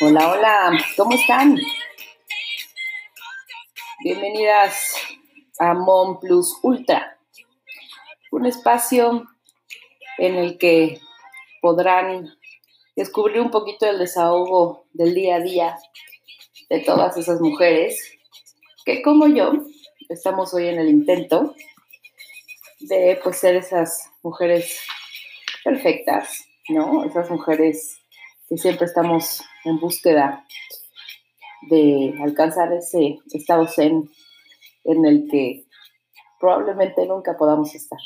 Hola, hola, ¿cómo están? Bienvenidas a Mon Plus Ultra, un espacio en el que podrán descubrir un poquito del desahogo del día a día de todas esas mujeres que como yo estamos hoy en el intento de pues ser esas mujeres perfectas, ¿no? Esas mujeres que siempre estamos en búsqueda de alcanzar ese estado zen en el que probablemente nunca podamos estar.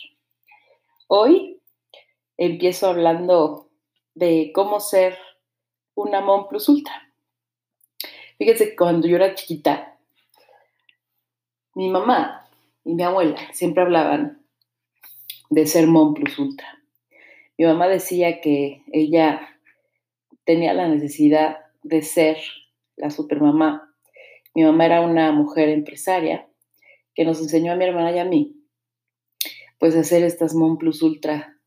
Hoy empiezo hablando de cómo ser una mom plus ultra. Fíjense cuando yo era chiquita, mi mamá y mi abuela siempre hablaban de ser mom plus ultra. Mi mamá decía que ella tenía la necesidad de ser la supermamá. Mi mamá era una mujer empresaria que nos enseñó a mi hermana y a mí, pues a ser estas mom plus ultra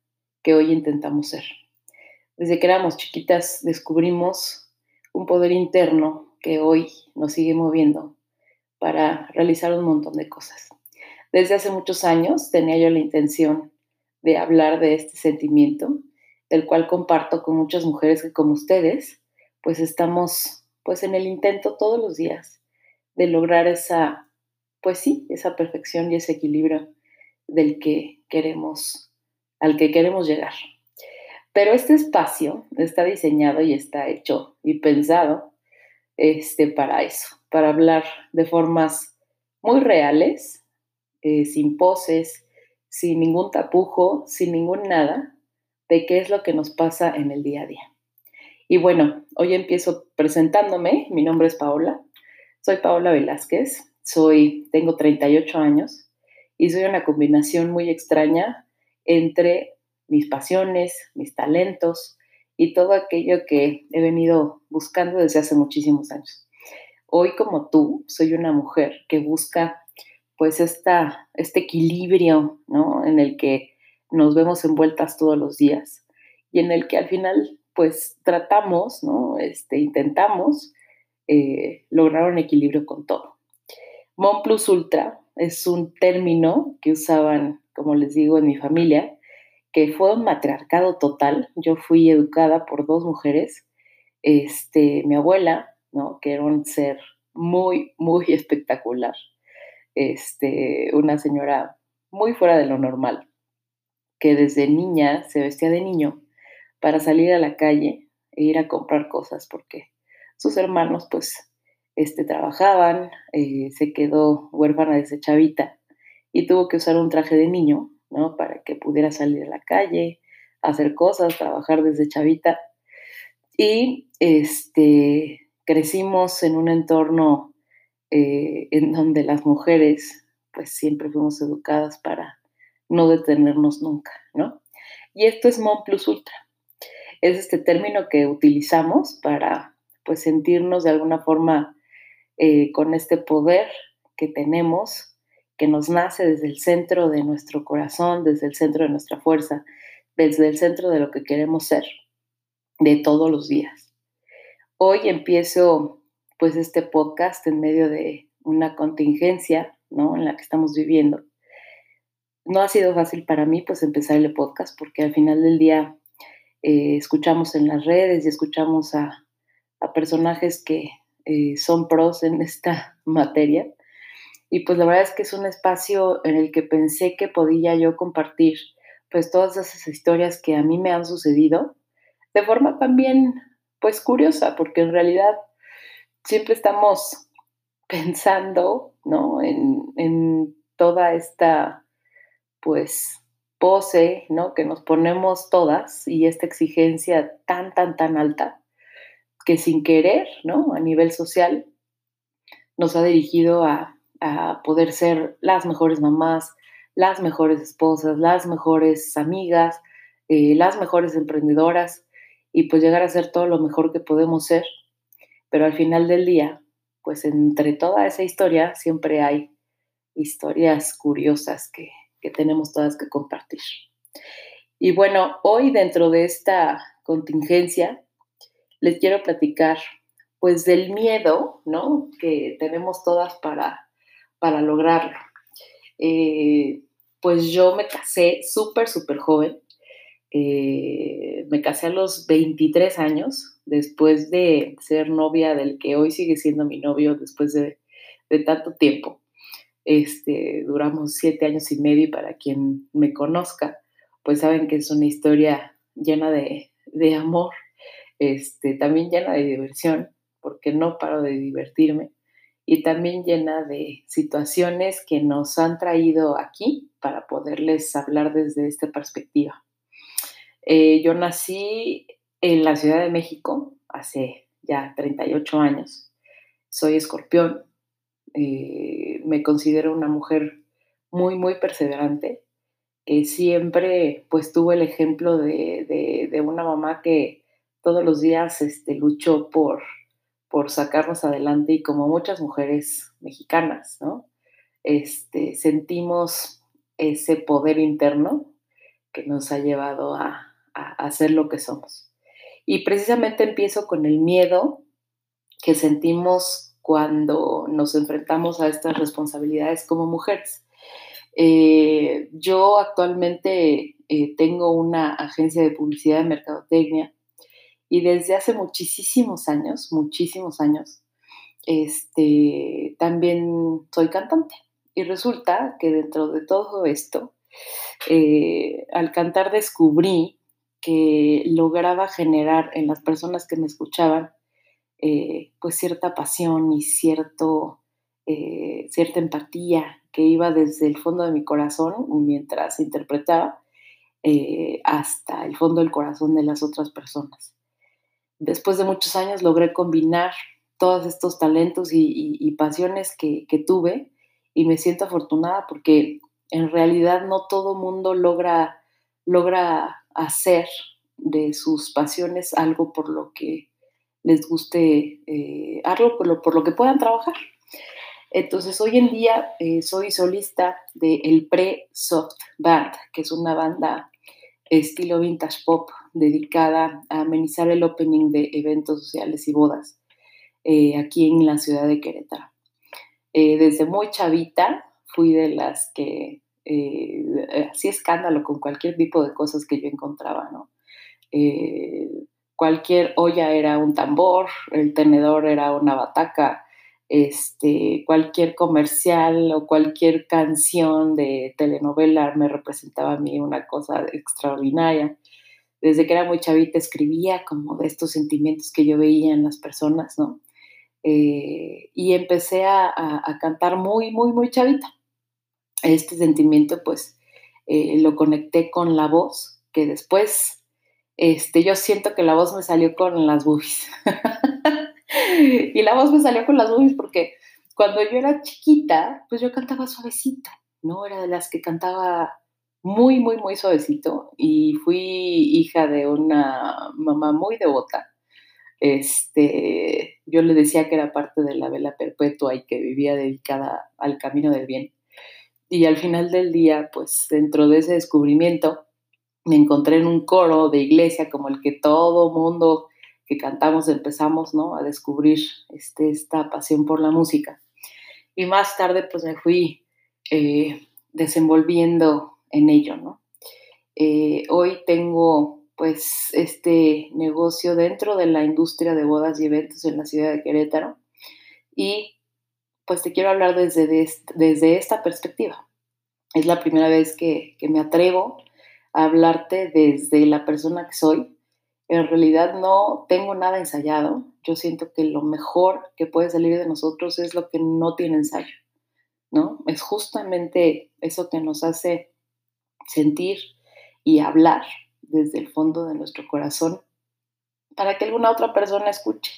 que hoy intentamos ser. Desde que éramos chiquitas descubrimos un poder interno que hoy nos sigue moviendo para realizar un montón de cosas. Desde hace muchos años tenía yo la intención de hablar de este sentimiento, del cual comparto con muchas mujeres que como ustedes, pues estamos pues en el intento todos los días de lograr esa, pues sí, esa perfección y ese equilibrio del que queremos, al que queremos llegar. Pero este espacio está diseñado y está hecho y pensado este, para eso, para hablar de formas muy reales, eh, sin poses, sin ningún tapujo, sin ningún nada, de qué es lo que nos pasa en el día a día. Y bueno, hoy empiezo presentándome. Mi nombre es Paola. Soy Paola Velázquez. Soy, tengo 38 años y soy una combinación muy extraña entre mis pasiones, mis talentos, y todo aquello que he venido buscando desde hace muchísimos años. Hoy como tú, soy una mujer que busca pues esta, este equilibrio, ¿no? En el que nos vemos envueltas todos los días y en el que al final pues tratamos, ¿no? Este, intentamos eh, lograr un equilibrio con todo. Mon Plus Ultra es un término que usaban, como les digo, en mi familia, que fue un matriarcado total. Yo fui educada por dos mujeres, este, mi abuela, ¿no? que era un ser muy, muy espectacular, este, una señora muy fuera de lo normal, que desde niña se vestía de niño para salir a la calle e ir a comprar cosas, porque sus hermanos, pues, este, trabajaban, eh, se quedó huérfana desde chavita y tuvo que usar un traje de niño ¿no? Para que pudiera salir a la calle, hacer cosas, trabajar desde chavita. Y este, crecimos en un entorno eh, en donde las mujeres pues siempre fuimos educadas para no detenernos nunca, ¿no? Y esto es Mon Plus Ultra. Es este término que utilizamos para pues sentirnos de alguna forma eh, con este poder que tenemos que nos nace desde el centro de nuestro corazón, desde el centro de nuestra fuerza, desde el centro de lo que queremos ser, de todos los días. Hoy empiezo pues este podcast en medio de una contingencia, ¿no? En la que estamos viviendo. No ha sido fácil para mí pues empezar el podcast porque al final del día eh, escuchamos en las redes y escuchamos a, personajes que eh, son pros en esta materia y pues la verdad es que es un espacio en el que pensé que podía yo compartir pues todas esas historias que a mí me han sucedido de forma también pues curiosa, porque en realidad siempre estamos pensando, ¿no? En, en toda esta pues pose, ¿no? Que nos ponemos todas y esta exigencia tan, tan, tan alta que sin querer, ¿no? A nivel social nos ha dirigido a a poder ser las mejores mamás, las mejores esposas, las mejores amigas, eh, las mejores emprendedoras y pues llegar a ser todo lo mejor que podemos ser. Pero al final del día, pues entre toda esa historia siempre hay historias curiosas que, que tenemos todas que compartir. Y bueno, hoy dentro de esta contingencia les quiero platicar pues del miedo, ¿no? Que tenemos todas para, para lograrlo. Eh, pues yo me casé súper, súper joven. Eh, me casé a los 23 años, después de ser novia del que hoy sigue siendo mi novio después de, tanto tiempo. Este, duramos siete años y medio y para quien me conozca, pues saben que es una historia llena de, de amor, este, también llena de diversión, porque no paro de divertirme y también llena de situaciones que nos han traído aquí para poderles hablar desde esta perspectiva. Eh, yo nací en la Ciudad de México hace ya 38 años. Soy escorpión. Eh, me considero una mujer muy, muy perseverante, que siempre pues tuvo el ejemplo de, de, una mamá que todos los días este, luchó por por sacarnos adelante y como muchas mujeres mexicanas, ¿no? Este, sentimos ese poder interno que nos ha llevado a, hacer lo que somos. Y precisamente empiezo con el miedo que sentimos cuando nos enfrentamos a estas responsabilidades como mujeres. Eh, yo actualmente eh, tengo una agencia de publicidad de mercadotecnia y desde hace muchísimos años, muchísimos años, este, también soy cantante. Y resulta que dentro de todo esto, eh, al cantar descubrí que lograba generar en las personas que me escuchaban eh, pues cierta pasión y cierto, eh, cierta empatía que iba desde el fondo de mi corazón mientras interpretaba hasta el fondo del corazón de las otras personas. Después de muchos años logré combinar todos estos talentos y, pasiones que, tuve y me siento afortunada porque en realidad no todo mundo logra, logra hacer de sus pasiones algo por lo que les guste, eh, algo por lo, por lo que puedan trabajar. Entonces, hoy en día eh, soy solista de El Pre-Soft Band, que es una banda estilo vintage pop dedicada a amenizar el opening de eventos sociales y bodas eh, aquí en la ciudad de Querétaro. Eh, desde muy chavita fui de las que eh, hacía escándalo con cualquier tipo de cosas que yo encontraba, ¿no? cualquier olla era un tambor, el tenedor era una bataca, este, cualquier comercial o cualquier canción de telenovela me representaba a mí una cosa extraordinaria. Desde que era muy chavita escribía como de estos sentimientos que yo veía en las personas, ¿no? Eh, y empecé a, cantar muy, muy, muy chavita. Este sentimiento, pues, eh, lo conecté con la voz, que después, este, yo siento que la voz me salió con las boobies. y la voz me salió con las boobies porque cuando yo era chiquita, pues yo cantaba suavecito, ¿no? Era de las que cantaba muy, muy, muy suavecito y fui hija de una mamá muy devota. Este, yo le decía que era parte de la vela perpetua y que vivía dedicada al camino del bien. Y al final del día, pues dentro de ese descubrimiento, me encontré en un coro de iglesia como el que todo mundo que cantamos empezamos ¿no? a descubrir este, esta pasión por la música. Y más tarde pues me fui eh, desenvolviendo en ello. ¿no? Eh, hoy tengo pues este negocio dentro de la industria de bodas y eventos en la ciudad de Querétaro y pues te quiero hablar desde, desde esta perspectiva. Es la primera vez que, que me atrevo a hablarte desde la persona que soy, en realidad no tengo nada ensayado. Yo siento que lo mejor que puede salir de nosotros es lo que no tiene ensayo, ¿no? Es justamente eso que nos hace sentir y hablar desde el fondo de nuestro corazón para que alguna otra persona escuche,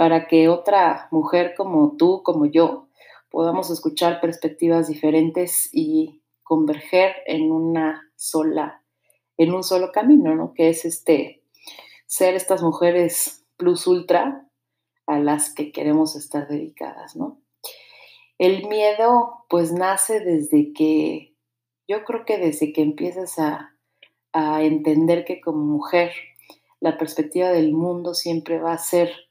para que otra mujer como tú, como yo, podamos escuchar perspectivas diferentes y converger en una sola, en un solo camino, ¿no? Que es este ser estas mujeres plus ultra a las que queremos estar dedicadas, ¿no? El miedo pues nace desde que, yo creo que desde que empiezas a, a entender que como mujer la perspectiva del mundo siempre va a ser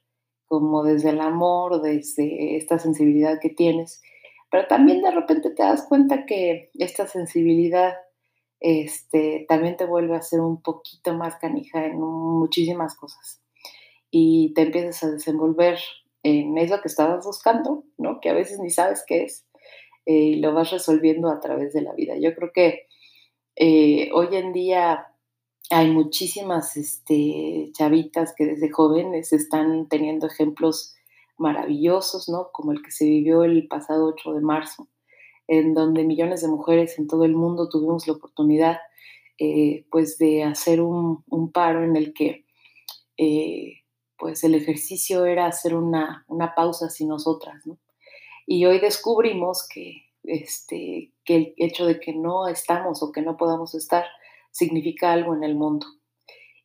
como desde el amor, desde esta sensibilidad que tienes, pero también de repente te das cuenta que esta sensibilidad este, también te vuelve a ser un poquito más canija en muchísimas cosas y te empiezas a desenvolver en eso que estabas buscando, ¿no? Que a veces ni sabes qué es eh, y lo vas resolviendo a través de la vida. Yo creo que eh, hoy en día hay muchísimas este, chavitas que desde jóvenes están teniendo ejemplos maravillosos, ¿no? Como el que se vivió el pasado 8 de marzo, en donde millones de mujeres en todo el mundo tuvimos la oportunidad, eh, pues, de hacer un, paro en el que, eh, pues, el ejercicio era hacer una, una pausa sin nosotras, ¿no? Y hoy descubrimos que, este, que el hecho de que no estamos o que no podamos estar significa algo en el mundo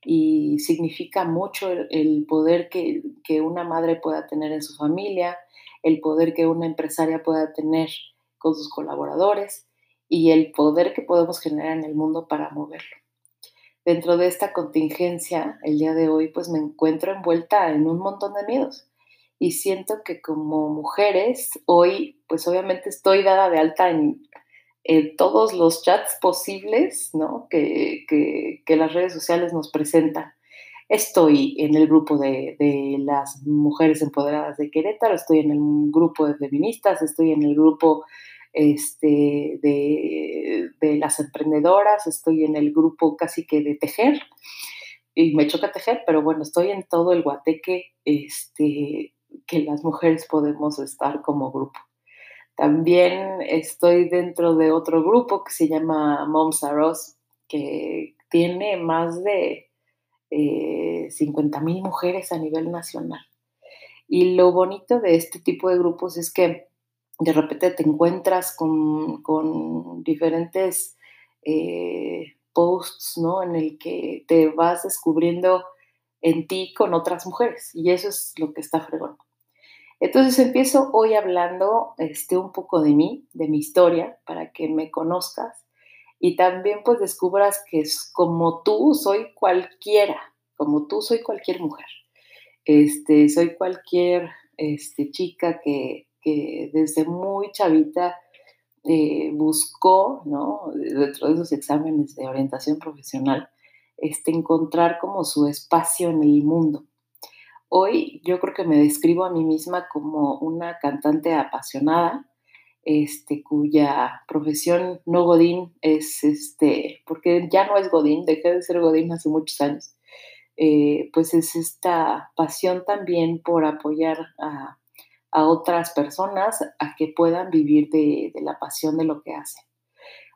y significa mucho el, poder que, una madre pueda tener en su familia, el poder que una empresaria pueda tener con sus colaboradores y el poder que podemos generar en el mundo para moverlo. Dentro de esta contingencia, el día de hoy, pues me encuentro envuelta en un montón de miedos y siento que como mujeres, hoy, pues obviamente estoy dada de alta en en todos los chats posibles ¿no? que, las redes sociales nos presentan. Estoy en el grupo de, las mujeres empoderadas de Querétaro, estoy en el grupo de feministas, estoy en el grupo este, de, las emprendedoras, estoy en el grupo casi que de tejer, y me choca tejer, pero bueno, estoy en todo el guateque este, que las mujeres podemos estar como grupo. También estoy dentro de otro grupo que se llama Moms Are que tiene más de eh, 50 mil mujeres a nivel nacional. Y lo bonito de este tipo de grupos es que de repente te encuentras con, diferentes eh, posts, ¿no? En el que te vas descubriendo en ti con otras mujeres. Y eso es lo que está fregón. Entonces empiezo hoy hablando este, un poco de mí, de mi historia, para que me conozcas y también pues descubras que es como tú soy cualquiera, como tú soy cualquier mujer. Este, soy cualquier este, chica que, desde muy chavita eh, buscó, ¿no? dentro de esos exámenes de orientación profesional, este, encontrar como su espacio en el mundo. Hoy yo creo que me describo a mí misma como una cantante apasionada, este, cuya profesión no Godín es, este, porque ya no es Godín, dejé de ser Godín hace muchos años, eh, pues es esta pasión también por apoyar a, otras personas a que puedan vivir de, la pasión de lo que hacen.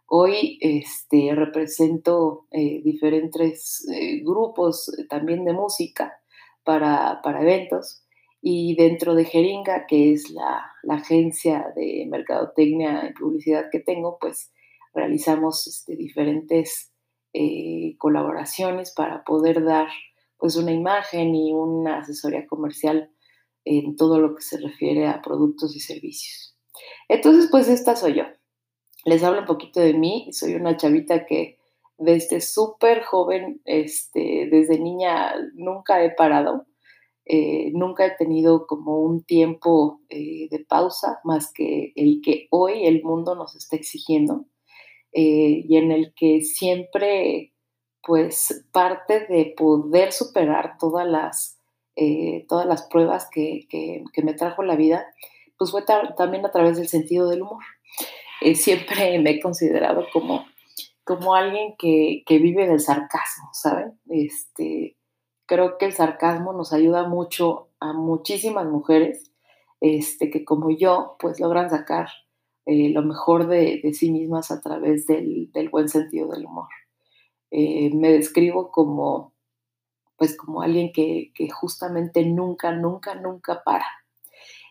Hoy este, represento eh, diferentes eh, grupos también de música para, eventos. Y dentro de Jeringa, que es la, agencia de mercadotecnia y publicidad que tengo, pues realizamos este, diferentes eh, colaboraciones para poder dar pues una imagen y una asesoría comercial en todo lo que se refiere a productos y servicios. Entonces, pues esta soy yo. Les hablo un poquito de mí. Soy una chavita que desde súper joven, este, desde niña, nunca he parado. Eh, nunca he tenido como un tiempo eh, de pausa más que el que hoy el mundo nos está exigiendo eh, y en el que siempre pues parte de poder superar todas las, todas las pruebas que, que, me trajo la vida, pues fue también a través del sentido del humor. siempre me he considerado como como alguien que, vive del sarcasmo, ¿saben? Este, creo que el sarcasmo nos ayuda mucho a muchísimas mujeres este, que como yo, pues logran sacar eh, lo mejor de, sí mismas a través del, buen sentido del humor. Eh, me describo como, pues como alguien que, justamente nunca, nunca, nunca para.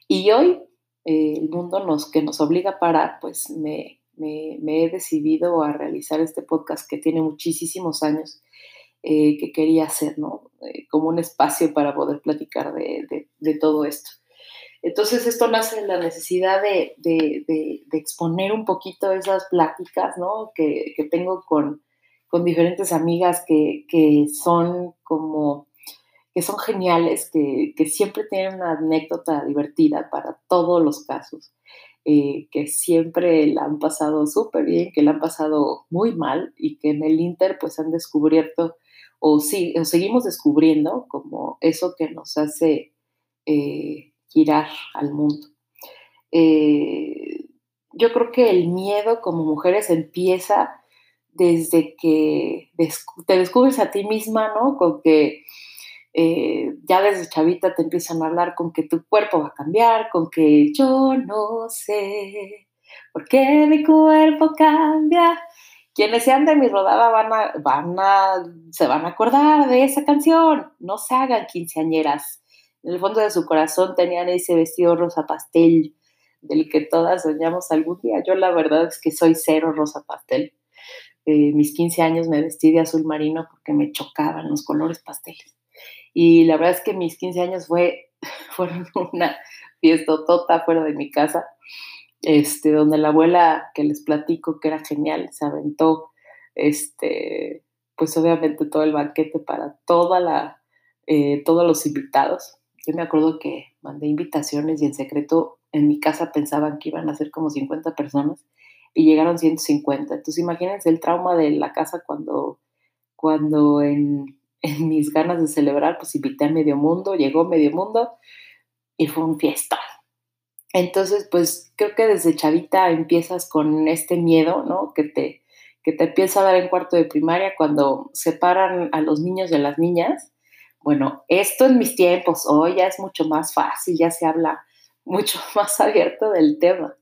Y hoy eh, el mundo nos, que nos obliga a parar, pues me, me, he decidido a realizar este podcast que tiene muchísimos años eh, que quería hacer, ¿no? Eh, como un espacio para poder platicar de, todo esto. Entonces esto nace de la necesidad de, exponer un poquito esas pláticas, ¿no? Que, tengo con, diferentes amigas que, son como, que son geniales, que, siempre tienen una anécdota divertida para todos los casos. Eh, que siempre la han pasado súper bien, que la han pasado muy mal y que en el Inter pues han descubierto o, sí, seguimos descubriendo como eso que nos hace eh, girar al mundo. Eh, yo creo que el miedo como mujeres empieza desde que te descubres a ti misma, ¿no? Con que eh, ya desde chavita te empiezan a hablar con que tu cuerpo va a cambiar, con que yo no sé por qué mi cuerpo cambia. Quienes sean de mi rodada van a, van a, se van a acordar de esa canción. No se hagan quinceañeras. En el fondo de su corazón tenían ese vestido rosa pastel del que todas soñamos algún día. Yo la verdad es que soy cero rosa pastel. Eh, mis 15 años me vestí de azul marino porque me chocaban los colores pasteles. Y la verdad es que mis 15 años fue, fueron una fiesta tota fuera de mi casa, este, donde la abuela que les platico, que era genial, se aventó, este, pues obviamente todo el banquete para toda la, eh, todos los invitados. Yo me acuerdo que mandé invitaciones y en secreto en mi casa pensaban que iban a ser como 50 personas y llegaron 150. Entonces imagínense el trauma de la casa cuando, cuando en en mis ganas de celebrar, pues invité a medio mundo, llegó medio mundo y fue un fiesta. Entonces, pues creo que desde chavita empiezas con este miedo, ¿no? Que te, que te empieza a dar en cuarto de primaria cuando separan a los niños de las niñas. Bueno, esto en mis tiempos, hoy ya es mucho más fácil, ya se habla mucho más abierto del tema.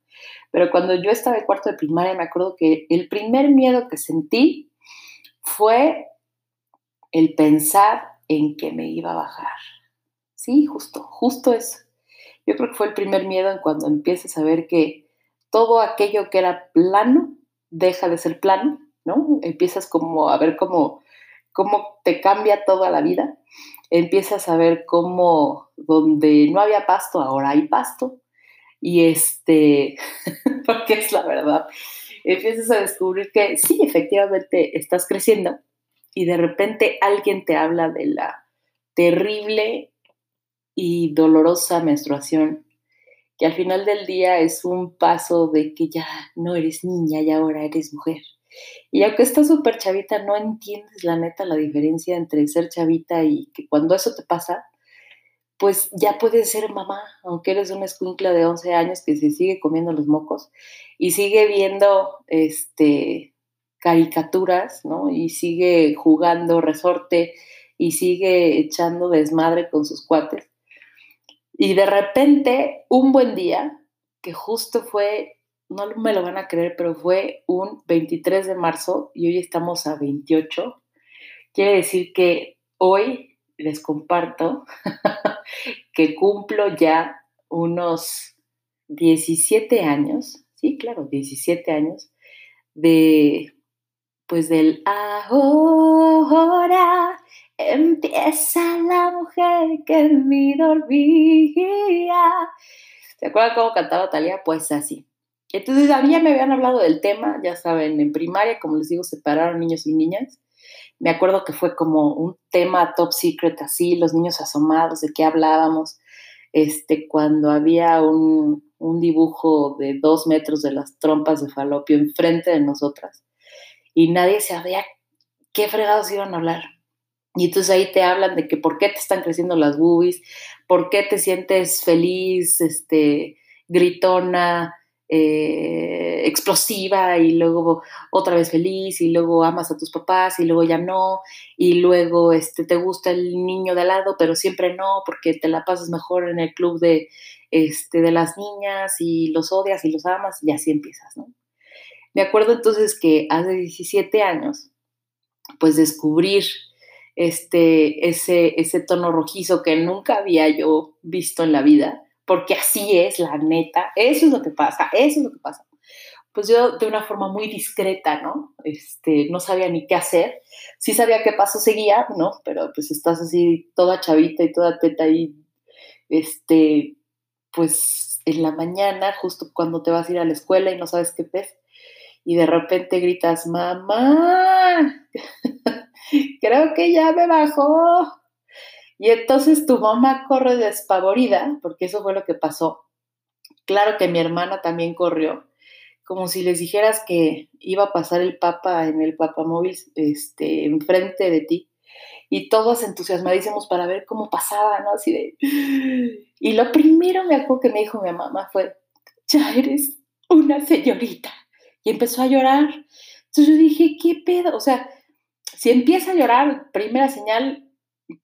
Pero cuando yo estaba en cuarto de primaria, me acuerdo que el primer miedo que sentí fue el pensar en que me iba a bajar. Sí, justo, justo eso. Yo creo que fue el primer miedo en cuando empiezas a ver que todo aquello que era plano deja de ser plano, ¿no? Empiezas como a ver cómo, cómo te cambia toda la vida. Empiezas a ver cómo donde no había pasto, ahora hay pasto. Y este, porque es la verdad, empiezas a descubrir que sí, efectivamente estás creciendo, y de repente alguien te habla de la terrible y dolorosa menstruación, que al final del día es un paso de que ya no eres niña y ahora eres mujer. Y aunque estás súper chavita, no entiendes la neta la diferencia entre ser chavita y que cuando eso te pasa, pues ya puedes ser mamá, aunque eres una escuincla de 11 años que se sigue comiendo los mocos y sigue viendo este caricaturas, ¿no? Y sigue jugando resorte y sigue echando desmadre con sus cuates. Y de repente, un buen día, que justo fue, no me lo van a creer, pero fue un 23 de marzo y hoy estamos a 28, quiere decir que hoy les comparto que cumplo ya unos 17 años, sí, claro, 17 años de pues del ahora empieza la mujer que en mí dormía. ¿Se acuerdan cómo cantaba Talía? Pues así. Entonces a mí ya me habían hablado del tema, ya saben, en primaria, como les digo, separaron niños y niñas. Me acuerdo que fue como un tema top secret así, los niños asomados, de qué hablábamos, este, cuando había un, un dibujo de dos metros de las trompas de falopio enfrente de nosotras y nadie sabía qué fregados iban a hablar. Y entonces ahí te hablan de que por qué te están creciendo las boobies, por qué te sientes feliz, este, gritona, eh, explosiva y luego otra vez feliz y luego amas a tus papás y luego ya no y luego este, te gusta el niño de al lado pero siempre no porque te la pasas mejor en el club de, este, de las niñas y los odias y los amas y así empiezas, ¿no? Me acuerdo entonces que hace 17 años, pues descubrir este, ese, ese tono rojizo que nunca había yo visto en la vida, porque así es, la neta, eso es lo que pasa, eso es lo que pasa. pues yo de una forma muy discreta, ¿no? Este, no sabía ni qué hacer. Sí sabía qué paso seguía, ¿no? Pero pues estás así toda chavita y toda teta ahí, este, pues en la mañana, justo cuando te vas a ir a la escuela y no sabes qué pez, y de repente gritas, mamá, creo que ya me bajó. Y entonces tu mamá corre despavorida, porque eso fue lo que pasó. Claro que mi hermana también corrió como si les dijeras que iba a pasar el Papa en el Papamóvil este, enfrente de ti y todos entusiasmadísimos para ver cómo pasaba, ¿no? Así de... Y lo primero me que me dijo mi mamá fue, ya eres una señorita. Y empezó a llorar. Entonces yo dije, ¿qué pedo? O sea, si empieza a llorar, primera señal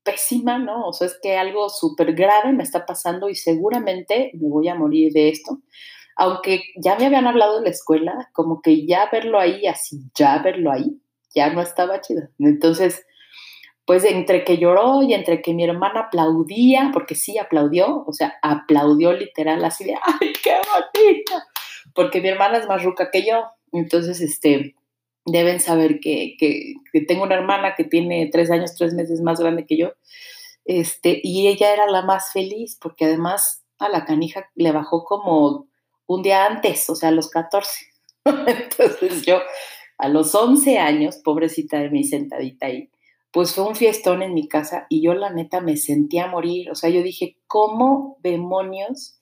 pésima, ¿no? O sea, es que algo súper grave me está pasando y seguramente me voy a morir de esto aunque ya me habían hablado de la escuela, como que ya verlo ahí, así, ya verlo ahí, ya no estaba chido. Entonces, pues entre que lloró y entre que mi hermana aplaudía, porque sí aplaudió, o sea, aplaudió literal así de, ¡ay, qué bonita! Porque mi hermana es más ruca que yo. Entonces, este, deben saber que, que, tengo una hermana que tiene tres años, tres meses más grande que yo. Este, y ella era la más feliz, porque además a la canija le bajó como un día antes, o sea, a los 14. Entonces yo, a los 11 años, pobrecita de mí sentadita ahí, pues fue un fiestón en mi casa y yo la neta me sentía morir. O sea, yo dije, ¿cómo demonios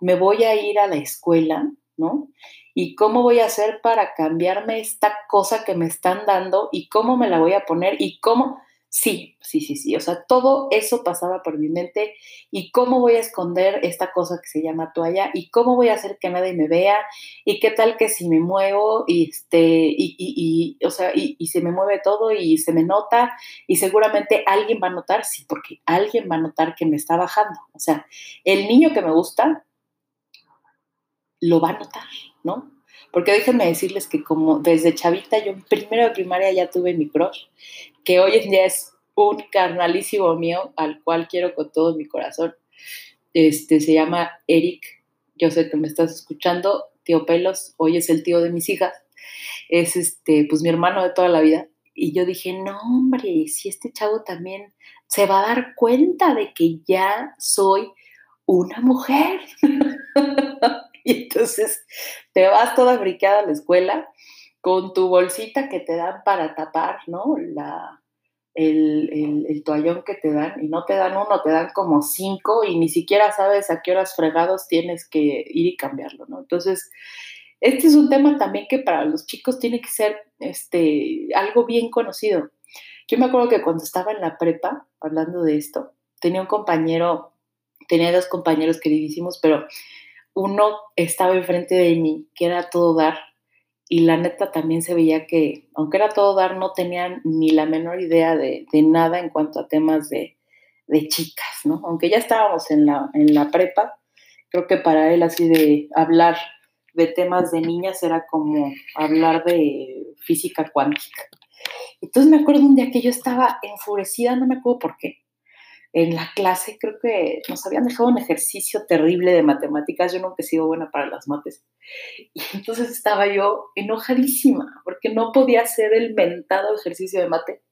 me voy a ir a la escuela, no? ¿Y cómo voy a hacer para cambiarme esta cosa que me están dando? ¿Y cómo me la voy a poner? ¿Y cómo? Sí, sí, sí, sí. O sea, todo eso pasaba por mi mente. ¿Y cómo voy a esconder esta cosa que se llama toalla? ¿Y cómo voy a hacer que nadie me vea? ¿Y qué tal que si me muevo y, este, y, y, y o sea, y, y, se me mueve todo y se me nota? Y seguramente alguien va a notar, sí, porque alguien va a notar que me está bajando. O sea, el niño que me gusta lo va a notar, ¿no? Porque déjenme decirles que como desde chavita, yo primero de primaria ya tuve mi crush, que hoy en día es un carnalísimo mío, al cual quiero con todo mi corazón. Este, se llama Eric, yo sé que me estás escuchando, tío Pelos, hoy es el tío de mis hijas, es este, pues mi hermano de toda la vida. Y yo dije, no, hombre, si este chavo también se va a dar cuenta de que ya soy una mujer. y entonces te vas toda briqueada a la escuela con tu bolsita que te dan para tapar, ¿no? La, el, el, toallón que te dan, y no te dan uno, te dan como cinco, y ni siquiera sabes a qué horas fregados tienes que ir y cambiarlo, ¿no? Entonces, este es un tema también que para los chicos tiene que ser este, algo bien conocido. Yo me acuerdo que cuando estaba en la prepa, hablando de esto, tenía un compañero, tenía dos compañeros queridísimos, pero uno estaba enfrente de mí, que era todo dar, y la neta también se veía que, aunque era todo dar, no tenían ni la menor idea de, nada en cuanto a temas de, chicas, ¿no? Aunque ya estábamos en la, en la prepa, creo que para él así de hablar de temas de niñas era como hablar de física cuántica. Entonces me acuerdo un día que yo estaba enfurecida, no me acuerdo por qué, en la clase creo que nos habían dejado un ejercicio terrible de matemáticas. Yo nunca he sido buena para las mates. Y entonces estaba yo enojadísima porque no podía hacer el mentado ejercicio de mate.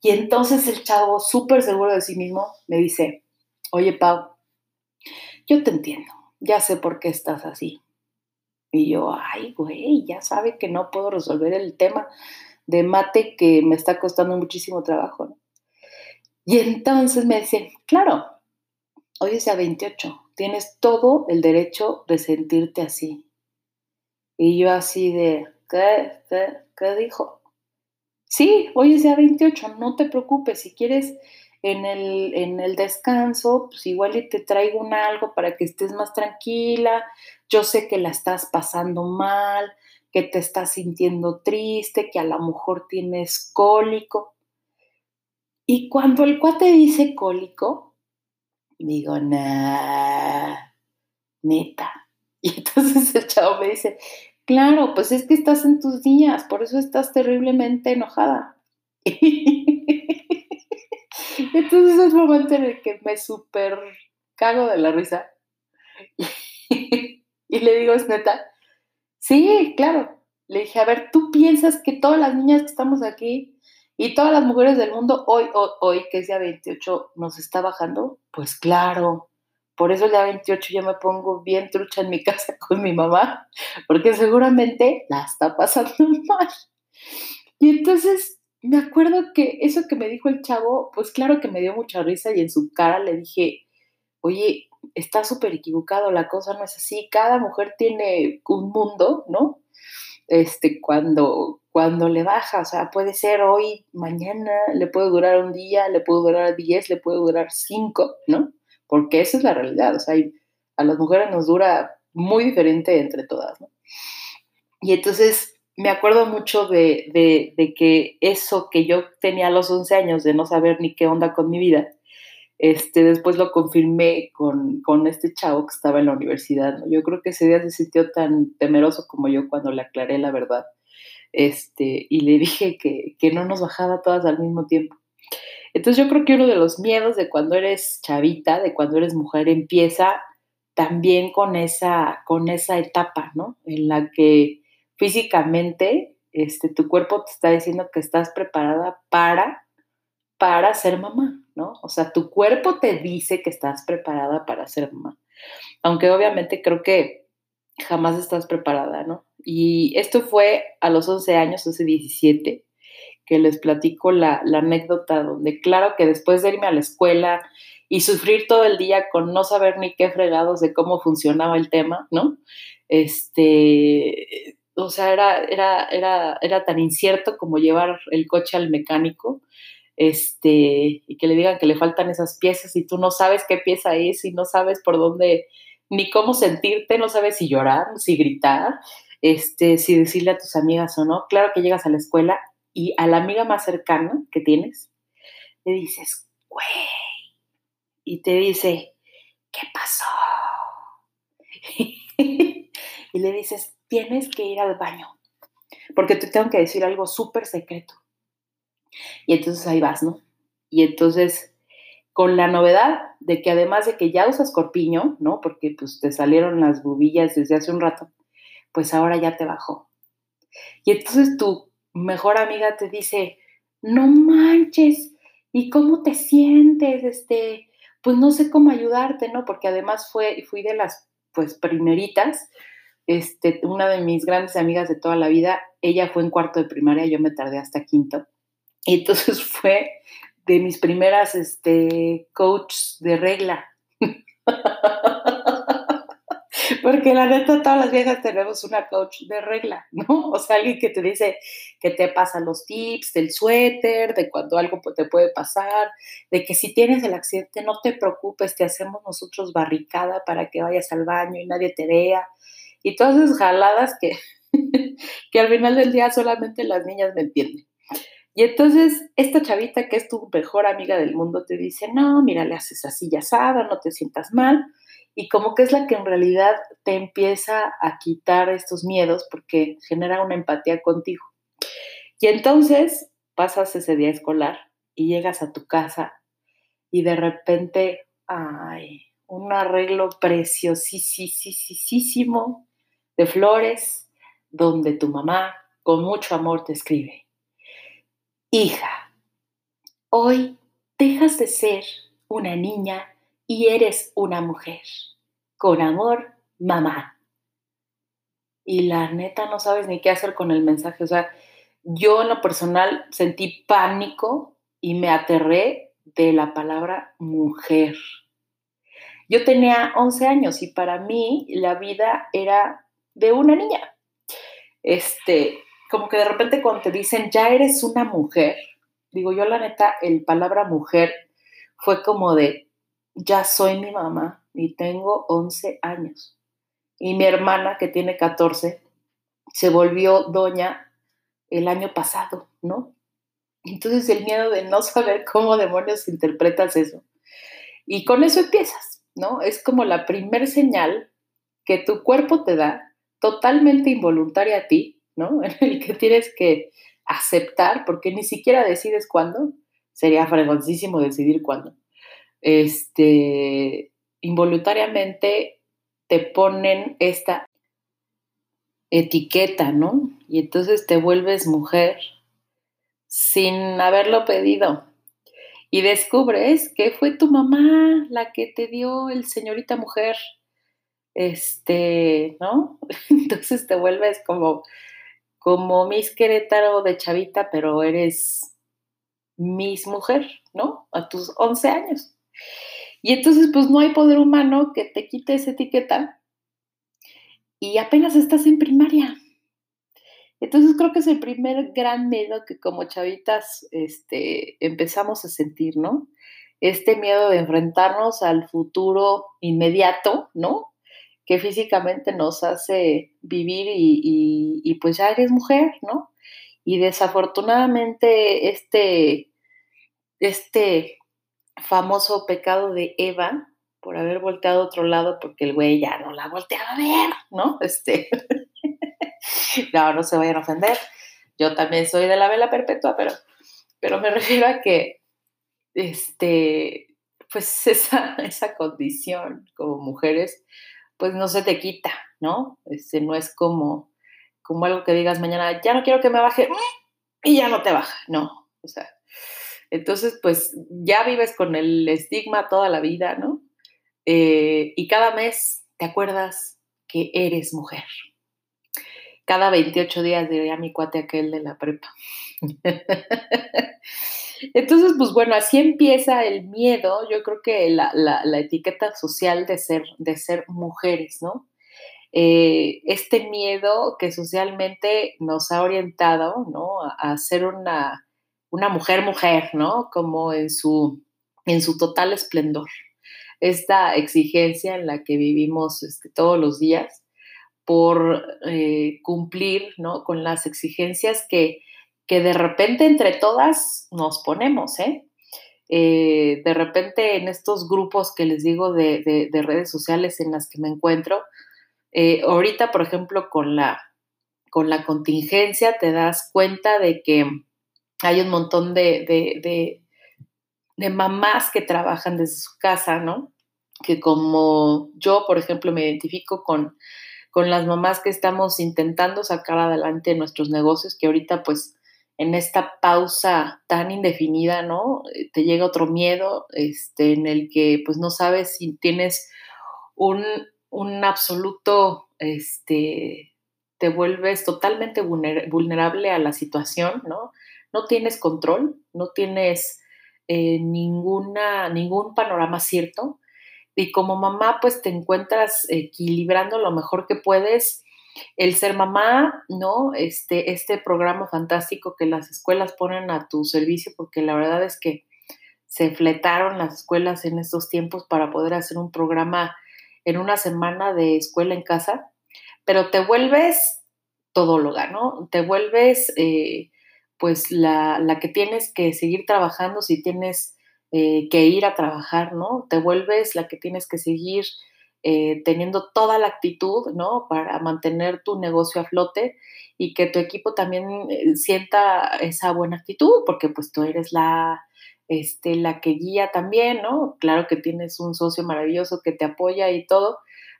Y entonces el chavo, súper seguro de sí mismo, me dice, oye Pau, yo te entiendo, ya sé por qué estás así. Y yo, ay, güey, ya sabe que no puedo resolver el tema de mate que me está costando muchísimo trabajo. ¿no? Y entonces me dice, claro, hoy es a 28, tienes todo el derecho de sentirte así. Y yo así de, ¿qué, qué, dijo? Sí, hoy es a 28, no te preocupes, si quieres en el, en el descanso, pues igual te traigo un algo para que estés más tranquila. Yo sé que la estás pasando mal, que te estás sintiendo triste, que a lo mejor tienes cólico. Y cuando el cuate dice cólico, digo, nah, neta. Y entonces el chavo me dice, claro, pues es que estás en tus días, por eso estás terriblemente enojada. entonces es el momento en el que me súper cago de la risa. y le digo, es neta, Sí, claro. Le dije, a ver, ¿tú piensas que todas las niñas que estamos aquí y todas las mujeres del mundo hoy, hoy, hoy, que es día 28, nos está bajando? Pues claro. Por eso el día 28 yo me pongo bien trucha en mi casa con mi mamá, porque seguramente la está pasando mal. Y entonces me acuerdo que eso que me dijo el chavo, pues claro que me dio mucha risa y en su cara le dije, oye, está súper equivocado, la cosa no es así, cada mujer tiene un mundo, ¿no? Este, cuando, cuando le baja, o sea, puede ser hoy, mañana, le puede durar un día, le puede durar 10, le puede durar 5, ¿no? Porque esa es la realidad, o sea, a las mujeres nos dura muy diferente entre todas, ¿no? Y entonces me acuerdo mucho de, de, que eso que yo tenía a los 11 años, de no saber ni qué onda con mi vida, este, después lo confirmé con, con este chavo que estaba en la universidad. ¿no? Yo creo que ese día se sintió tan temeroso como yo cuando le aclaré la verdad. Este, y le dije que, que no nos bajaba todas al mismo tiempo. Entonces yo creo que uno de los miedos de cuando eres chavita, de cuando eres mujer, empieza también con esa, con esa etapa, ¿no? En la que físicamente este, tu cuerpo te está diciendo que estás preparada para, para ser mamá, ¿no? O sea, tu cuerpo te dice que estás preparada para ser mamá. Aunque obviamente creo que jamás estás preparada, ¿no? Y esto fue a los 11 años, hace 17, que les platico la, la anécdota donde claro que después de irme a la escuela y sufrir todo el día con no saber ni qué fregados de cómo funcionaba el tema, ¿no? Este, o sea, era, era, era, era tan incierto como llevar el coche al mecánico este, y que le digan que le faltan esas piezas y tú no sabes qué pieza es y no sabes por dónde, ni cómo sentirte, no sabes si llorar, si gritar, este, si decirle a tus amigas o no. Claro que llegas a la escuela y a la amiga más cercana que tienes, le dices, güey, y te dice, ¿qué pasó? y le dices, tienes que ir al baño, porque te tengo que decir algo súper secreto. Y entonces ahí vas, ¿no? Y entonces, con la novedad de que además de que ya usas corpiño, ¿no? Porque pues te salieron las bubillas desde hace un rato, pues ahora ya te bajó. Y entonces tu mejor amiga te dice, no manches, ¿y cómo te sientes? Este, pues no sé cómo ayudarte, ¿no? Porque además fue, fui de las, pues, primeritas, este, una de mis grandes amigas de toda la vida, ella fue en cuarto de primaria, yo me tardé hasta quinto. Y entonces fue de mis primeras este, coaches de regla. Porque la neta, todas las viejas tenemos una coach de regla, ¿no? O sea, alguien que te dice que te pasa los tips del suéter, de cuando algo te puede pasar, de que si tienes el accidente, no te preocupes, te hacemos nosotros barricada para que vayas al baño y nadie te vea. Y todas esas jaladas que, que al final del día solamente las niñas me entienden. Y entonces esta chavita que es tu mejor amiga del mundo te dice, no, mira, le haces así ya asada, no te sientas mal. Y como que es la que en realidad te empieza a quitar estos miedos porque genera una empatía contigo. Y entonces pasas ese día escolar y llegas a tu casa y de repente, ay, un arreglo preciosísimo de flores donde tu mamá con mucho amor te escribe Hija, hoy dejas de ser una niña y eres una mujer. Con amor, mamá. Y la neta no sabes ni qué hacer con el mensaje. O sea, yo en lo personal sentí pánico y me aterré de la palabra mujer. Yo tenía 11 años y para mí la vida era de una niña. Este, como que de repente cuando te dicen, ya eres una mujer, digo yo la neta, el palabra mujer fue como de, ya soy mi mamá y tengo 11 años. Y mi hermana, que tiene 14, se volvió doña el año pasado, ¿no? Entonces el miedo de no saber cómo demonios interpretas eso. Y con eso empiezas, ¿no? Es como la primer señal que tu cuerpo te da, totalmente involuntaria a ti, ¿no? En el que tienes que aceptar, porque ni siquiera decides cuándo, sería fregoncísimo decidir cuándo. Este, involuntariamente te ponen esta etiqueta, ¿no? Y entonces te vuelves mujer sin haberlo pedido. Y descubres que fue tu mamá la que te dio el señorita mujer. Este, ¿no? Entonces te vuelves como, como Miss Querétaro de chavita, pero eres Miss mujer, ¿no? A tus 11 años. Y entonces, pues no hay poder humano que te quite esa etiqueta y apenas estás en primaria. Entonces creo que es el primer gran miedo que como chavitas este, empezamos a sentir, ¿no? Este miedo de enfrentarnos al futuro inmediato, ¿no? Que físicamente nos hace vivir y, pues ya eres mujer, ¿no? Y desafortunadamente este, este famoso pecado de Eva, por haber volteado a otro lado porque el güey ya no la volteaba a ver, ¿no? Este, no, no se vayan a ofender. Yo también soy de la vela perpetua, pero, pero me refiero a que, este, pues esa, esa condición como mujeres, pues no se te quita, ¿no? Este, no es como, como algo que digas mañana, ya no quiero que me baje y ya no te baja, no, o sea, entonces, pues ya vives con el estigma toda la vida, ¿no? Eh, y cada mes te acuerdas que eres mujer. Cada 28 días diría mi cuate aquel de la prepa. Entonces, pues bueno, así empieza el miedo, yo creo que la, etiqueta social de ser, de ser mujeres, ¿no? Eh, este miedo que socialmente nos ha orientado, ¿no? A, ser una, una mujer mujer, ¿no? Como en su, en su total esplendor esta exigencia en la que vivimos este, todos los días por eh, cumplir ¿no? con las exigencias que, que, de repente entre todas nos ponemos. ¿eh? Eh, de repente en estos grupos que les digo de, de, redes sociales en las que me encuentro, ahorita por ejemplo con la, con la contingencia te das cuenta de que hay un montón de, de mamás que trabajan desde su casa, ¿no? Que como yo, por ejemplo, me identifico con, con las mamás que estamos intentando sacar adelante nuestros negocios, que ahorita pues en esta pausa tan indefinida, ¿no? Te llega otro miedo, este, en el que pues no sabes si tienes un, un absoluto, este, te vuelves totalmente vulnerable a la situación, ¿no? No tienes control, no tienes eh, ninguna, ningún panorama cierto. Y como mamá, pues te encuentras equilibrando lo mejor que puedes el ser mamá, ¿no? Este, este programa fantástico que las escuelas ponen a tu servicio, porque la verdad es que se fletaron las escuelas en estos tiempos para poder hacer un programa en una semana de escuela en casa, pero te vuelves todóloga, ¿no? Te vuelves eh, pues la, la, que tienes que seguir trabajando si tienes eh, que ir a trabajar, ¿no? Te vuelves la que tienes que seguir eh, teniendo toda la actitud, ¿no? Para mantener tu negocio a flote y que tu equipo también eh, sienta esa buena actitud, porque pues tú eres la, este, la que guía también, ¿no? Claro que tienes un socio maravilloso que te apoya y todo,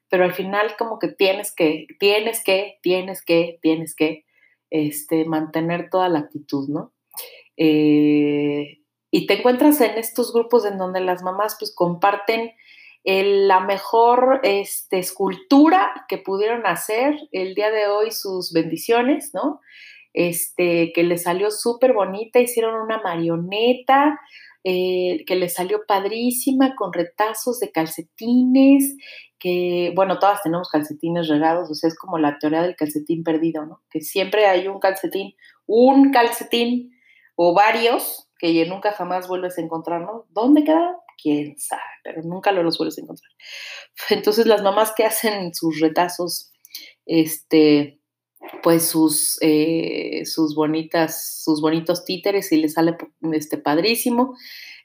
pero al final como que tienes que, tienes que, tienes que, tienes que, este, mantener toda la actitud, ¿no? Eh, y te encuentras en estos grupos en donde las mamás pues comparten la mejor este, escultura que pudieron hacer el día de hoy, sus bendiciones, ¿no? Este, que les salió súper bonita, hicieron una marioneta, eh, que les salió padrísima, con retazos de calcetines, que, bueno, todas tenemos calcetines regados, o sea, es como la teoría del calcetín perdido, ¿no? Que siempre hay un calcetín, un calcetín o varios que nunca jamás vuelves a encontrar, ¿no? ¿Dónde quedaron? Quién sabe, pero nunca lo los encontrar. Entonces las mamás que hacen sus retazos, este, pues sus, eh, sus bonitas, sus bonitos títeres y les sale este padrísimo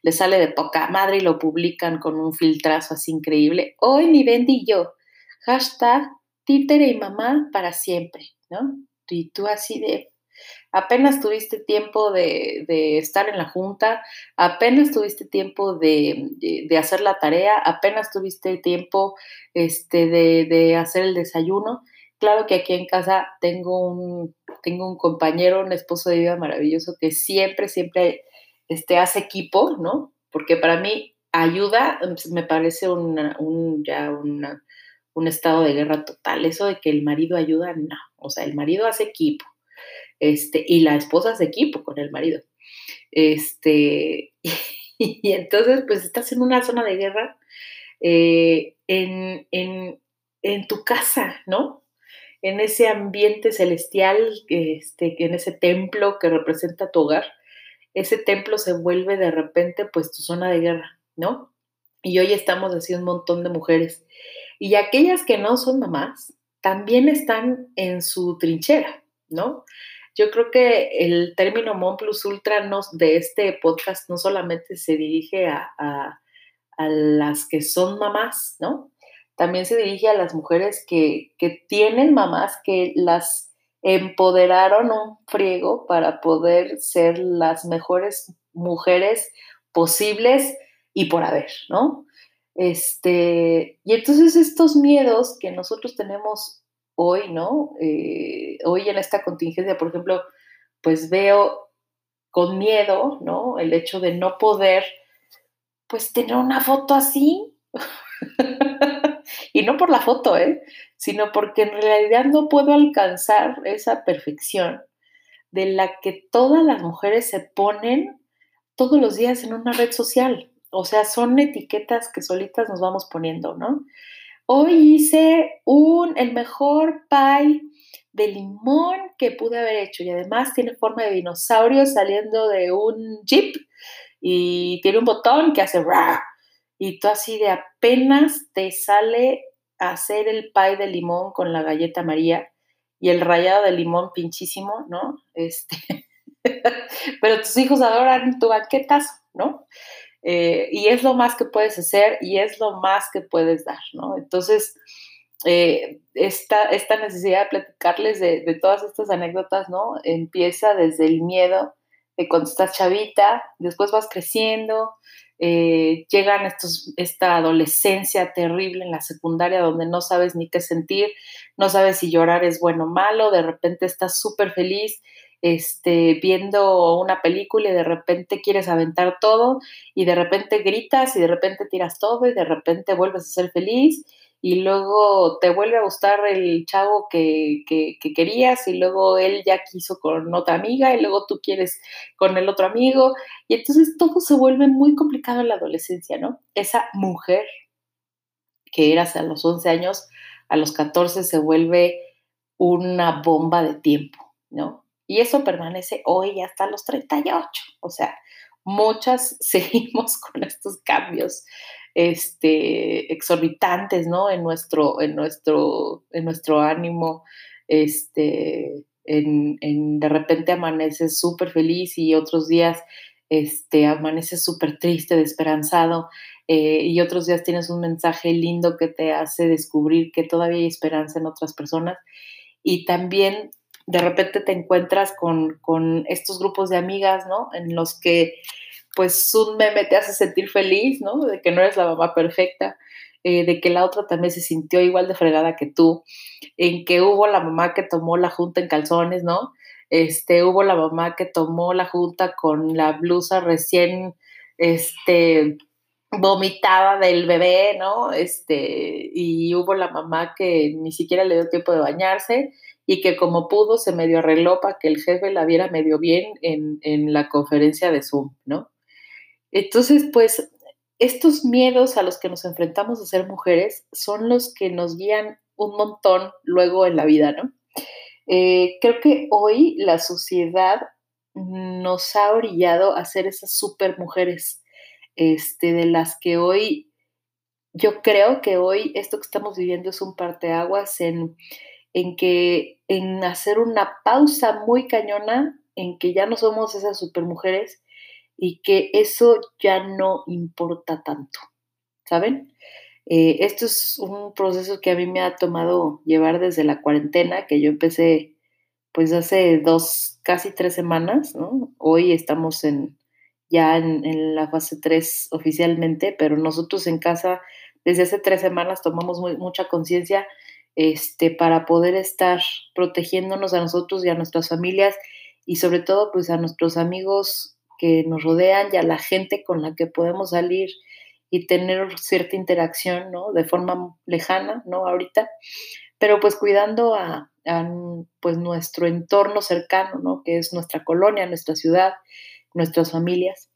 le sale de poca madre y lo publican con un filtrazo así increíble. Hoy mi Bendy y yo, hashtag títere y mamá para siempre, ¿no? Y tú así de, apenas tuviste tiempo de, estar en la junta, apenas tuviste tiempo de, hacer la tarea, apenas tuviste tiempo este, de, hacer el desayuno claro que aquí en casa tengo un, tengo un compañero, un esposo de vida maravilloso que siempre, siempre este, hace equipo, ¿no? Porque para mí ayuda, me parece un, ya un estado de guerra total. Eso de que el marido ayuda, no. O sea, el marido hace equipo. Este, y la esposa hace equipo con el marido. Este, y, entonces, pues estás en una zona de guerra eh, en, en, tu casa, ¿no? En ese ambiente celestial, este, en ese templo que representa tu hogar, ese templo se vuelve de repente pues tu zona de guerra, ¿no? Y hoy estamos así un montón de mujeres. Y aquellas que no son mamás, también están en su trinchera, ¿no? Yo creo que el término Mon Plus Ultra de este podcast no solamente se dirige a, las que son mamás, ¿no? También se dirige a las mujeres que, que tienen mamás que las empoderaron un friego para poder ser las mejores mujeres posibles y por haber, ¿no? Este, y entonces estos miedos que nosotros tenemos hoy, ¿no? Eh, hoy en esta contingencia, por ejemplo, pues veo con miedo, ¿no? El hecho de no poder, pues tener una foto así. y no por la foto, ¿eh? Sino porque en realidad no puedo alcanzar esa perfección de la que todas las mujeres se ponen todos los días en una red social. O sea, son etiquetas que solitas nos vamos poniendo, ¿no? Hoy hice un, el mejor pie de limón que pude haber hecho y además tiene forma de dinosaurio saliendo de un jeep y tiene un botón que hace ¡rah! y tú así de apenas te sale hacer el pie de limón con la galleta María y el rallado de limón pinchísimo, ¿no? Este, pero tus hijos adoran tu banquetazo, ¿no? Eh, y es lo más que puedes hacer y es lo más que puedes dar, ¿no? Entonces, eh, esta, esta, necesidad de platicarles de, todas estas anécdotas, ¿no? Empieza desde el miedo de cuando estás chavita, después vas creciendo, eh, llegan estos, esta adolescencia terrible en la secundaria donde no sabes ni qué sentir, no sabes si llorar es bueno o malo, de repente estás súper feliz este, viendo una película y de repente quieres aventar todo y de repente gritas y de repente tiras todo y de repente vuelves a ser feliz y luego te vuelve a gustar el chavo que, que, querías y luego él ya quiso con otra amiga y luego tú quieres con el otro amigo y entonces todo se vuelve muy complicado en la adolescencia, ¿no? Esa mujer que eras a los 11 años, a los 14 se vuelve una bomba de tiempo, ¿no? Y eso permanece hoy hasta los 38. O sea, muchas seguimos con estos cambios este, exorbitantes, ¿no? En nuestro, en nuestro, en nuestro ánimo, este, en, de repente amaneces súper feliz y otros días este, amaneces súper triste, desesperanzado, eh, y otros días tienes un mensaje lindo que te hace descubrir que todavía hay esperanza en otras personas. Y también de repente te encuentras con, estos grupos de amigas, ¿no? En los que pues un meme te hace sentir feliz, ¿no? De que no eres la mamá perfecta, eh, de que la otra también se sintió igual de fregada que tú, en que hubo la mamá que tomó la junta en calzones, ¿no? Este, hubo la mamá que tomó la junta con la blusa recién, este, vomitada del bebé, ¿no? Este, y hubo la mamá que ni siquiera le dio tiempo de bañarse y que como pudo se medio arregló para que el jefe la viera medio bien en, la conferencia de Zoom, ¿no? Entonces, pues estos miedos a los que nos enfrentamos a ser mujeres son los que nos guían un montón luego en la vida, ¿no? Eh, creo que hoy la sociedad nos ha orillado a ser esas super mujeres, este, de las que hoy, yo creo que hoy esto que estamos viviendo es un parteaguas en en que en hacer una pausa muy cañona, en que ya no somos esas supermujeres y que eso ya no importa tanto, ¿saben? Eh, esto es un proceso que a mí me ha tomado llevar desde la cuarentena, que yo empecé pues hace dos, casi tres semanas, ¿no? Hoy estamos en, ya en, la fase 3 oficialmente, pero nosotros en casa desde hace tres semanas tomamos mucha conciencia este, para poder estar protegiéndonos a nosotros y a nuestras familias y sobre todo pues a nuestros amigos que nos rodean y a la gente con la que podemos salir y tener cierta interacción, ¿no? De forma lejana, ¿no? Ahorita, pero pues cuidando a, pues nuestro entorno cercano, ¿no? Que es nuestra colonia, nuestra ciudad, nuestras familias.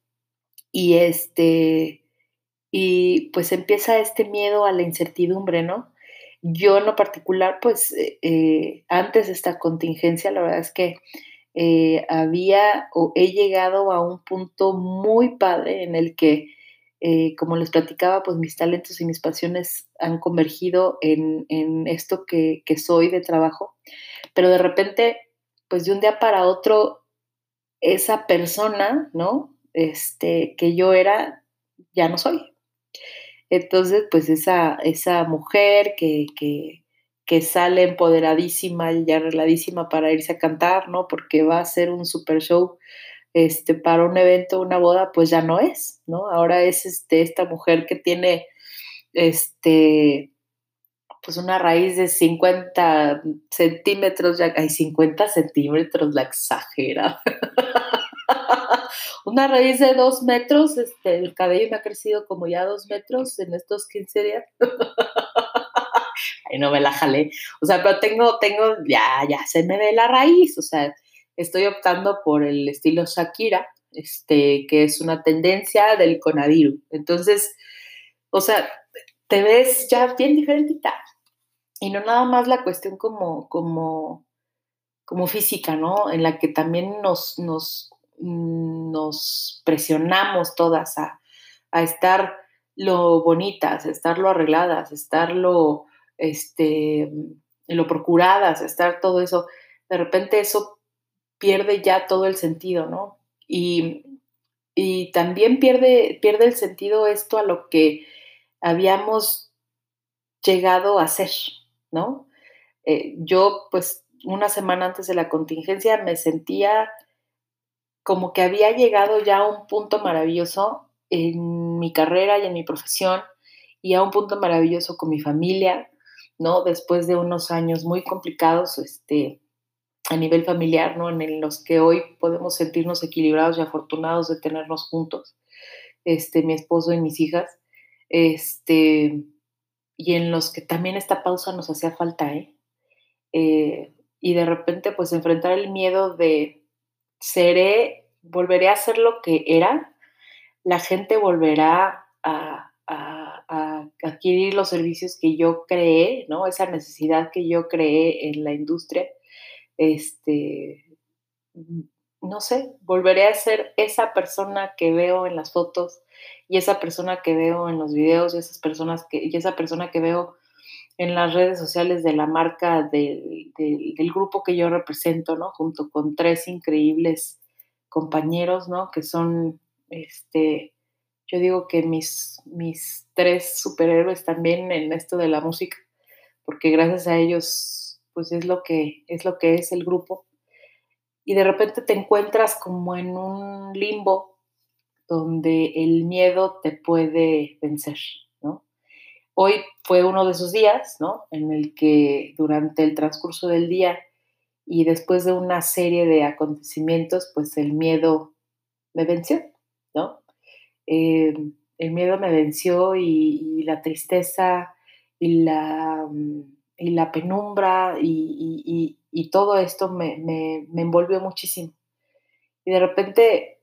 Y este, y pues empieza este miedo a la incertidumbre, ¿no? Yo en lo particular, pues eh, eh, antes de esta contingencia, la verdad es que eh, había o he llegado a un punto muy padre en el que, como les platicaba, pues mis talentos y mis pasiones han convergido en, esto que, que, soy de trabajo, pero de repente, pues de un día para otro, esa persona, ¿no? Este, que yo era, ya no soy. Entonces, pues esa, esa mujer que, que, que sale empoderadísima y arregladísima para irse a cantar, ¿no? Porque va a ser un super show este, para un evento, una boda, pues ya no es, ¿no? Ahora es este, esta mujer que tiene este, pues una raíz de 50 centímetros, ya hay 50 centímetros, la exagera. Una raíz de dos metros, este, el cabello me ha crecido como ya dos metros en estos 15 días. Ay, no me la jalé. O sea, pero tengo, tengo, ya, ya se me ve la raíz. O sea, estoy optando por el estilo Shakira, este, que es una tendencia del Conadiru. Entonces, o sea, te ves ya bien diferentita. Y no nada más la cuestión como, como, como física, ¿no? En la que también nos, nos, nos presionamos todas a, estar lo bonitas, a estar lo arregladas, a estar este, lo procuradas, estar todo eso. De repente eso pierde ya todo el sentido, ¿no? Y, y también pierde, pierde el sentido esto a lo que habíamos llegado a hacer, ¿no? Eh, yo, pues, una semana antes de la contingencia me sentía como que había llegado ya a un punto maravilloso en mi carrera y en mi profesión y a un punto maravilloso con mi familia, ¿no? Después de unos años muy complicados, este, a nivel familiar, ¿no? En los que hoy podemos sentirnos equilibrados y afortunados de tenernos juntos, este, mi esposo y mis hijas, este, y en los que también esta pausa nos hacía falta, ¿eh? eh y de repente, pues enfrentar el miedo de seré, volveré a ser lo que era, la gente volverá a, adquirir los servicios que yo creé, ¿no? Esa necesidad que yo creé en la industria, este, no sé, volveré a ser esa persona que veo en las fotos y esa persona que veo en los videos y esas personas que, y esa persona que veo en las redes sociales de la marca del, del, grupo que yo represento, ¿no? Junto con tres increíbles compañeros, ¿no? Que son, este, yo digo que mis, mis tres superhéroes también en esto de la música, porque gracias a ellos, pues es lo que es, lo que es el grupo. Y de repente te encuentras como en un limbo donde el miedo te puede vencer. Hoy fue uno de esos días, ¿no? En el que durante el transcurso del día y después de una serie de acontecimientos, pues el miedo me venció, ¿no? Eh, el miedo me venció y, la tristeza y la, mm, penumbra y, todo esto me, me, envolvió muchísimo. Y de repente,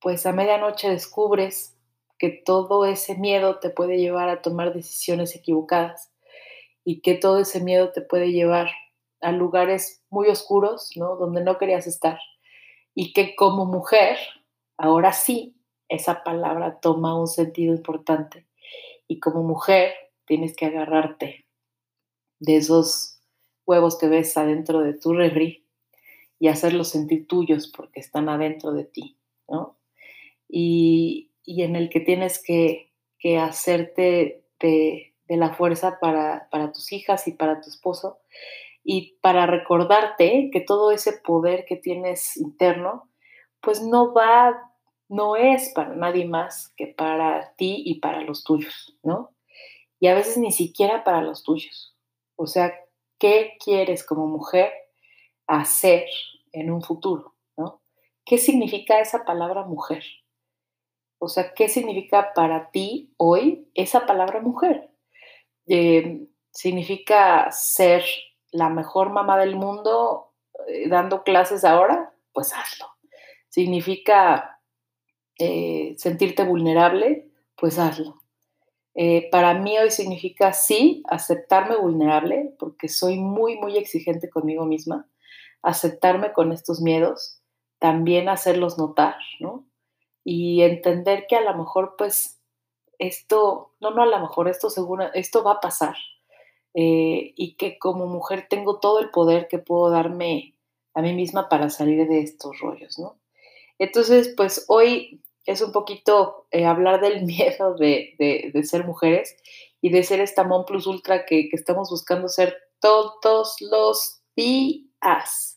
pues a medianoche descubres que todo ese miedo te puede llevar a tomar decisiones equivocadas y que todo ese miedo te puede llevar a lugares muy oscuros, ¿no? Donde no querías estar. Y que como mujer, ahora sí, esa palabra toma un sentido importante. Y como mujer tienes que agarrarte de esos huevos que ves adentro de tu refri y hacerlos sentir tuyos porque están adentro de ti, ¿no? Y, en el que tienes que, hacerte de, la fuerza para, para tus hijas y para tu esposo y para recordarte que todo ese poder que tienes interno, pues no va no es para nadie más que para ti y para los tuyos, ¿no? Y a veces ni siquiera para los tuyos. O sea, qué quieres como mujer hacer en un futuro, ¿no? ¿Qué significa esa palabra mujer? O sea, ¿qué significa para ti hoy esa palabra mujer? Eh, ¿Significa ser la mejor mamá del mundo eh, dando clases ahora? Pues hazlo. ¿Significa eh, sentirte vulnerable? Pues hazlo. para mí hoy significa sí, aceptarme vulnerable, porque soy muy, muy exigente conmigo misma, aceptarme con estos miedos, también hacerlos notar, ¿no? Y entender que a lo mejor pues esto, no, no a lo mejor, esto seguro, esto va a pasar eh, y que como mujer tengo todo el poder que puedo darme a mí misma para salir de estos rollos, ¿no? Entonces, pues hoy es un poquito eh, hablar del miedo de, de, ser mujeres y de ser esta Mon Plus Ultra que, que estamos buscando ser todos los días.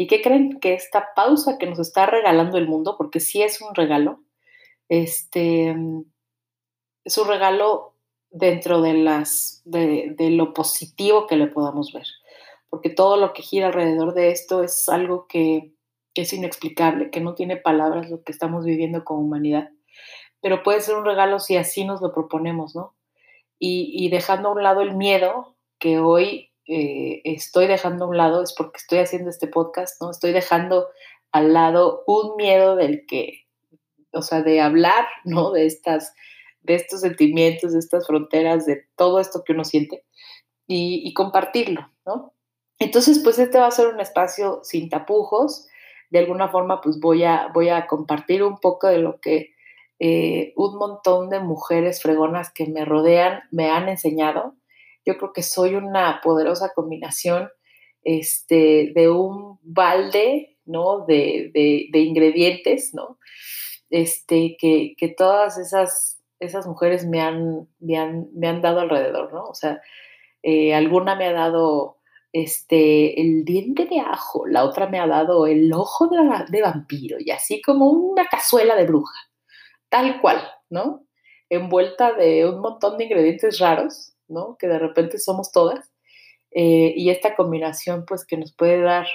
¿Y qué creen? Que esta pausa que nos está regalando el mundo, porque sí es un regalo, este, es un regalo dentro de, las, de, lo positivo que le podamos ver, porque todo lo que gira alrededor de esto es algo que, es inexplicable, que no tiene palabras lo que estamos viviendo como humanidad, pero puede ser un regalo si así nos lo proponemos, ¿no? Y, y dejando a un lado el miedo, que hoy eh, estoy dejando a un lado es porque estoy haciendo este podcast, ¿no? Estoy dejando al lado un miedo del que, o sea, de hablar, ¿no? De estas, de estos sentimientos, de estas fronteras, de todo esto que uno siente y, compartirlo, ¿no? Entonces, pues este va a ser un espacio sin tapujos. De alguna forma, pues voy a, voy a compartir un poco de lo que eh, un montón de mujeres fregonas que me rodean me han enseñado yo creo que soy una poderosa combinación este, de un balde, ¿no? De, ingredientes, ¿no? Este, que, todas esas, esas mujeres me han, me han, dado alrededor, ¿no? O sea, eh, alguna me ha dado este, el diente de ajo, la otra me ha dado el ojo de, de vampiro y así como una cazuela de bruja, tal cual, ¿no? Envuelta de un montón de ingredientes raros que de repente somos todas. Eh, y esta combinación, pues, que nos puede dar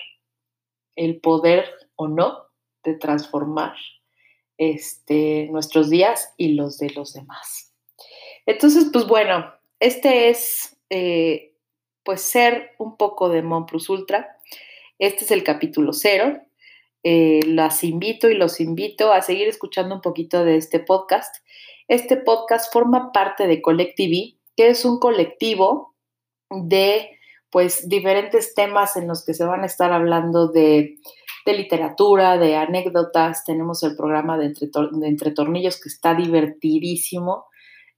el poder o no de transformar este, nuestros días y los de los demás. Entonces, pues bueno, este es, eh, pues, ser un poco de Mon Plus Ultra. Este es el capítulo cero. Eh, las invito y los invito a seguir escuchando un poquito de este podcast. Este podcast forma parte de Collective que es un colectivo de pues diferentes temas en los que se van a estar hablando de, literatura, de anécdotas. Tenemos el programa de entre, Tornillos que está divertidísimo,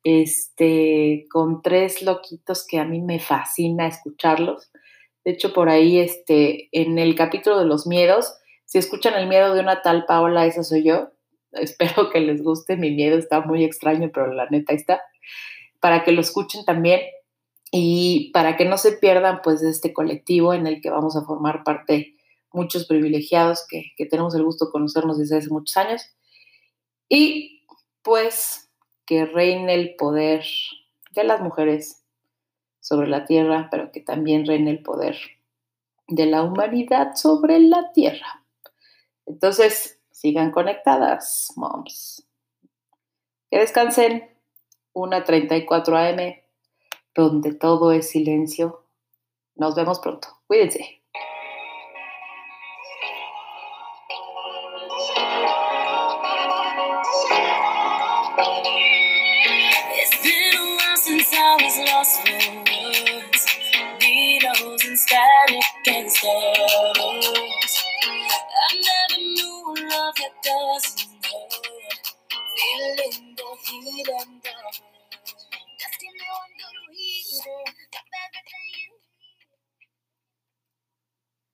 este, con tres loquitos que a mí me fascina escucharlos. De hecho, por ahí, este, en el capítulo de los miedos, si escuchan el miedo de una tal Paola, esa soy yo. Espero que les guste, mi miedo está muy extraño, pero la neta está para que lo escuchen también y para que no se pierdan pues de este colectivo en el que vamos a formar parte muchos privilegiados que, tenemos el gusto de conocernos desde hace muchos años. Y pues que reine el poder de las mujeres sobre la tierra, pero que también reine el poder de la humanidad sobre la tierra. Entonces, sigan conectadas, moms. Que descansen. 1.34 AM, donde todo es silencio. Nos vemos pronto. Cuídense.